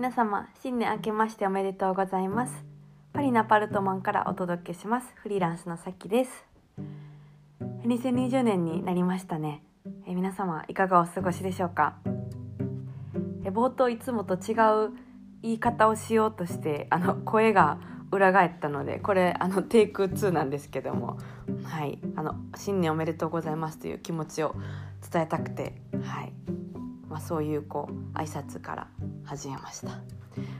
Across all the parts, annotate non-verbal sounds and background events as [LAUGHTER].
皆様新年明けましておめでとうございます。パリナパルトマンからお届けします。フリーランスのさきです。2020年になりましたね。え皆様いかがお過ごしでしょうか？え冒頭いつもと違う言い方をしようとしてあの声が裏返ったのでこれあのテイク2なんですけども。はい。あの新年おめでとうございますという気持ちを伝えたくて。はい。まあ、そういうこう挨拶から始めました、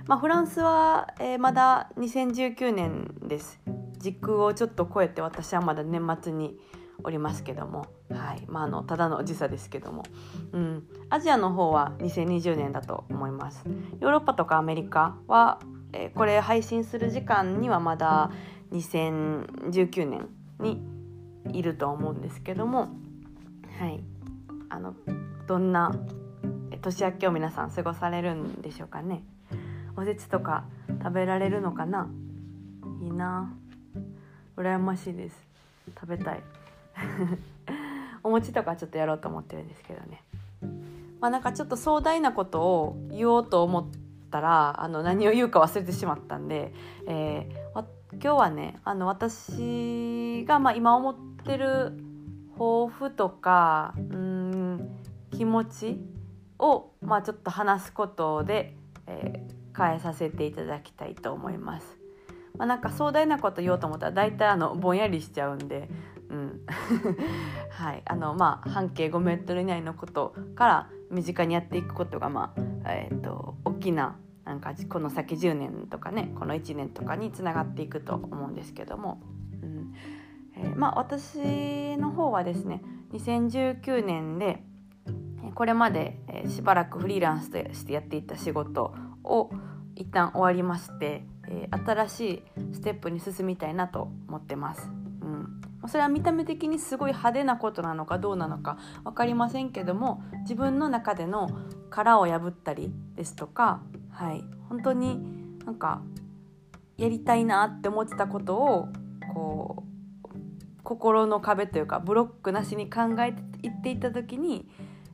まあ、フランスは、えー、まだ2019年です。時空をちょっと超えて私はまだ年末におりますけども、はい。まあ、あのただの時差ですけども、うん、アジアの方は2020年だと思います。ヨーロッパとかアメリカは、えー、これ配信する時間にはまだ2019年にいると思うんですけども。はい。あのどんな年明けを皆さん過ごされるんでしょうかね。おせちとか食べられるのかな。いいな。羨ましいです。食べたい。[LAUGHS] お餅とかちょっとやろうと思ってるんですけどね。まあなんかちょっと壮大なことを言おうと思ったらあの何を言うか忘れてしまったんで、えー、今日はねあの私がまあ今思ってる抱負とかうん気持ちを、まあ、ちょっと話すことで、えー、変えさせていただきたいと思います。まあ、なんか壮大なこと言おうと思ったら大体あのぼんやりしちゃうんで、うん。[LAUGHS] はい。あのまあ、半径5メートル以内のことから身近にやっていくことが、まあえーと、大きななんかこの先10年とかねこの1年とかにつながっていくと思うんですけども、うん。えー、まあ、私の方はですね2019年でこれまでしばらくフリーランスとしてやっていた仕事を一旦終わりまして新しいステップに進みたいなと思ってます。うんそれは見た目的にすごい派手なことなのかどうなのか分かりませんけども自分の中での殻を破ったりですとか、はい、本当になんかやりたいなって思ってたことをこう心の壁というかブロックなしに考えていっていた時に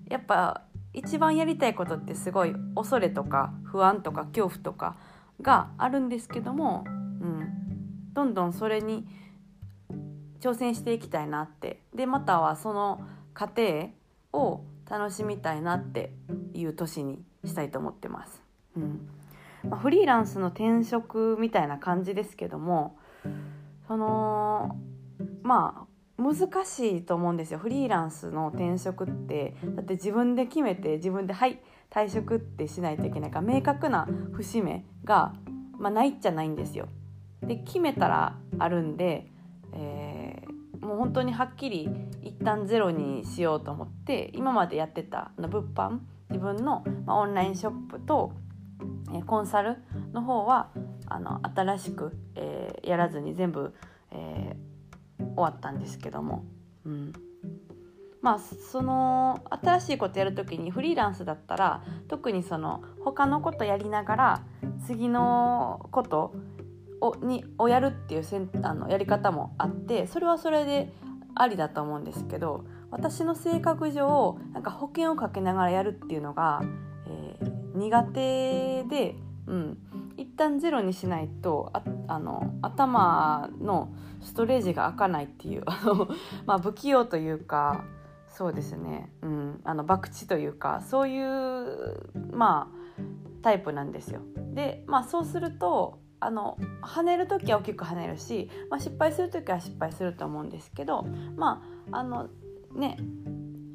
やっぱ一番やりたいことってすごい恐れとか不安とか恐怖とかがあるんですけども、うん、どんどんそれに挑戦していきたいなって。でまたはその過程を楽しみたいなっていう年にしたいと思ってます。うん。まあ、フリーランスの転職みたいな感じですけどもそのまあ難しいと思うんですよ。フリーランスの転職って。だって自分で決めて自分ではい退職ってしないといけないから明確な節目が、まあ、ないっちゃないんですよ。で決めたらあるんで、えー、もう本当にはっきり一旦ゼロにしようと思って今までやってた物販自分の、まあ、オンラインショップと、えー、コンサルの方はあの新しく、えー、やらずに全部、えー終わったんですけども、うん、まあその新しいことやる時にフリーランスだったら特にその他のことやりながら次のことをにをやるっていうせんあのやり方もあってそれはそれでありだと思うんですけど私の性格上なんか保険をかけながらやるっていうのが、えー、苦手で、うん、一旦ゼロにしないとああの頭のストレージが開かないっていう [LAUGHS] あの、まあ、不器用というかそうですね、うん、あの博打というかそういうまあタイプなんですよ。で、まあ、そうするとあの跳ねる時は大きく跳ねるし、まあ、失敗する時は失敗すると思うんですけどまああのね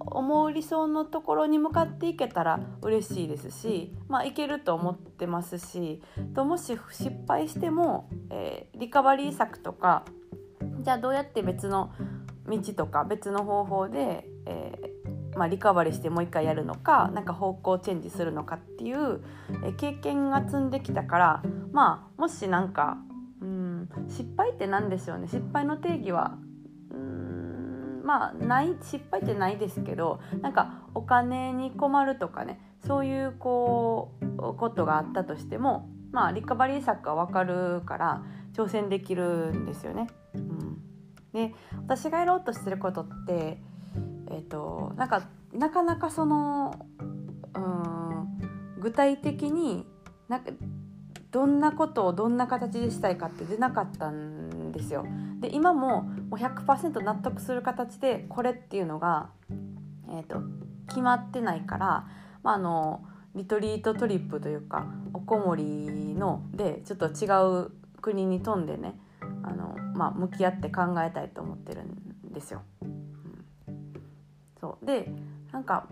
思う理想のところに向かっていけたら嬉しいですし、まあ、いけると思ってますしともし失敗しても、えー、リカバリー策とかじゃあどうやって別の道とか別の方法で、えー、まあ、リカバリーしてもう一回やるのか何か方向チェンジするのかっていう、え、経験が積んできたからまあもし何かうん失敗って何でしょうね。失敗の定義はまあない失敗ってないですけどなんかお金に困るとかねそういうこうことがあったとしてもまあリカバリー策が分かるから挑戦できるんですよね。うん、で私がやろうとしてることってえっ、ー、となんかなかなかそのうん具体的になんかどんなことをどんな形でしたいかって出なかったんですよ。で今ももう100%納得する形でこれっていうのが、えーと、決まってないから、まあ、あのリトリートトリップというかおこもりのでちょっと違う国に飛んでねあの、まあ、向き合って考えたいと思ってるんですよ。うん、そうでなんか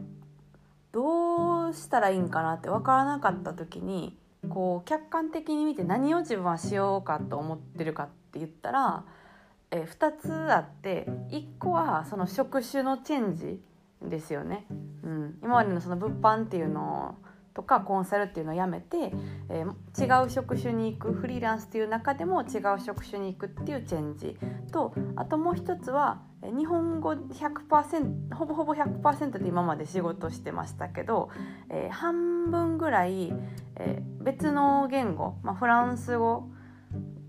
どうしたらいいんかなって分からなかった時にこう客観的に見て何を自分はしようかと思ってるかって言ったら、え2つあって1個はその職種のチェンジですよね。うん、今までのその物販っていうのとかコンサルっていうのをやめて、えー、違う職種に行くフリーランスっていう中でも違う職種に行くっていうチェンジとあともう一つは日本語100%ほぼほぼ100%で今まで仕事してましたけど、えー、半分ぐらい、えー、別の言語、まあ、フランス語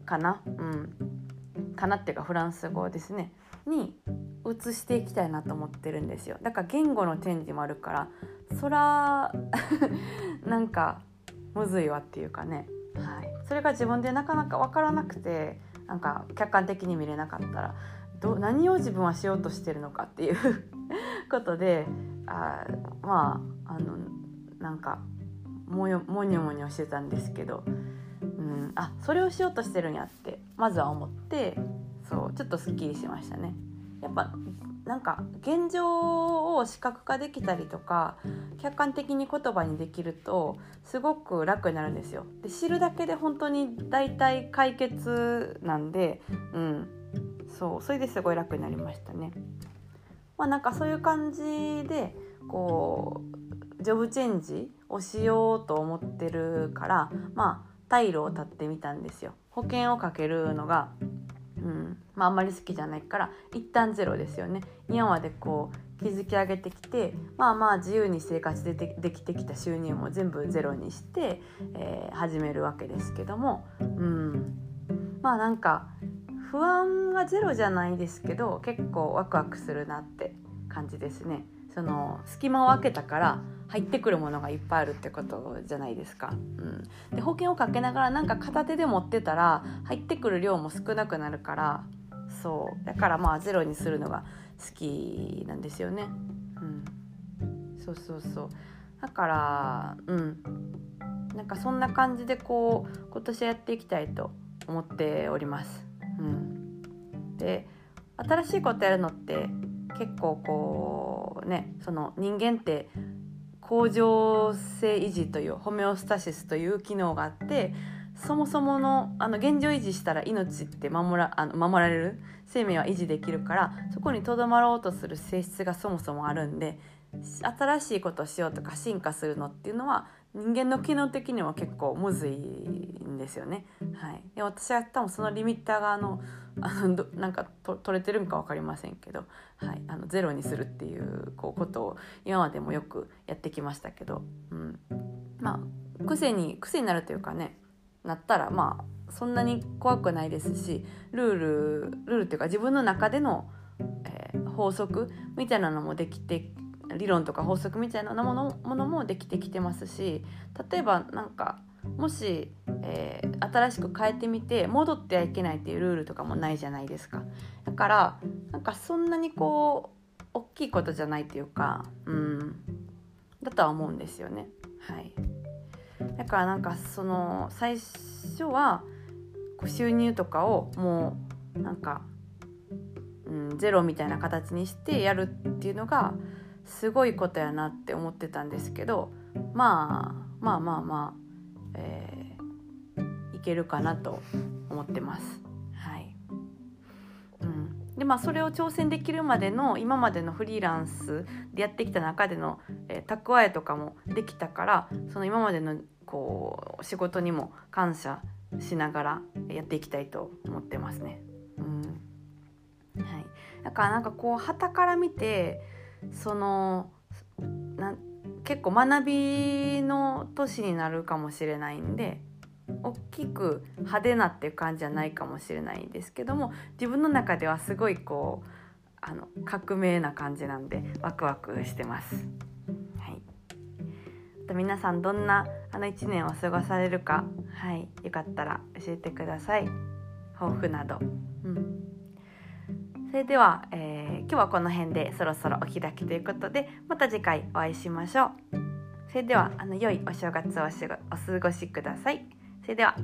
かな、うん、かなっていうかフランス語ですね。に移していきたいなと思ってるんですよ。だから言語のチェンジもあるからそら [LAUGHS] なんかむずいわっていうかね、はい、それが自分でなかなか分からなくてなんか客観的に見れなかったらど何を自分はしようとしてるのかっていう [LAUGHS] ことであまああのなんかもよもにょもにょしてたんですけど、うん、あそれをしようとしてるんやってまずは思ってそうちょっとすっきりしましたね。やっぱなんか現状を視覚化できたりとか客観的に言葉にできるとすごく楽になるんですよ。で知るだけで本当に大体解決なんで、うん、そうそれですごい楽になりましたね。まあなんかそういう感じでこうジョブチェンジをしようと思ってるからまあ退路を立ってみたんですよ。保険をかけるのがうんまあ、あんまり好きじゃないから一旦ゼロですよね今までこう築き上げてきてまあまあ自由に生活でできてきた収入も全部ゼロにして、えー、始めるわけですけども、うん、まあなんか不安はゼロじゃないですけど結構ワクワクするなって感じですね。その隙間を空けたから入ってくるものがいっぱいあるってことじゃないですか。うん、で保険をかけながらなんか片手で持ってたら入ってくる量も少なくなるからそうだからまあゼロにするのが好きなんですよね。うん、そうそうそうだからうんなんかそんな感じでこう今年はやっていきたいと思っております。うん、で新しいことやるのって結構こうねその人間って恒常性維持というホメオスタシスという機能があってそもそものあの現状維持したら命って守らあの守られる？生命は維持できるからそこにとどまろうとする性質がそもそもあるんで新しいことをしようとか進化するのっていうのは人間の機能的にも結構むずいんですよね。はい、で私は多分そのリミッターがあのあのなんかと取れてるんか分かりませんけど、はい、あのゼロにするっていうこうことを今までもよくやってきましたけど、うん、まあ癖に癖になるというかねなったらまあそんなに怖くないですしルールルールっていうか自分の中での、えー、法則みたいなのもできて理論とか法則みたいなものものもできてきてますし例えばなんかもし、えー、新しく変えてみて戻ってはいけないっていうルールとかもないじゃないですか。だからなんかそんなにこう大きいことじゃないっていうかうんだとは思うんですよね。はい。だからなんかその最初はこう収入とかをもうなんか、うん、ゼロみたいな形にしてやるっていうのがすごいことやなって思ってたんですけどまあまあまあまあ、えー、いけるかなと思ってます。はいうん、でまあそれを挑戦できるまでの今までのフリーランスでやってきた中での、えー、蓄えとかもできたからその今までのこう仕事にも感謝しながらやっていきたいと思ってますね。うんはい、だからなんかこう旗から見てそのな結構学びの年になるかもしれないんで大きく派手なっていう感じじゃないかもしれないんですけども自分の中ではすごいこうあの革命な感じなんでワクワクしてます。はい、あと皆さんどんなあの1年を過ごされるか、はい、よかったら教えてください抱負など。うんそれでは、えー、今日はこの辺でそろそろお開きということでまた次回お会いしましょう。それではあの良いお正月をお過ごしください。それでは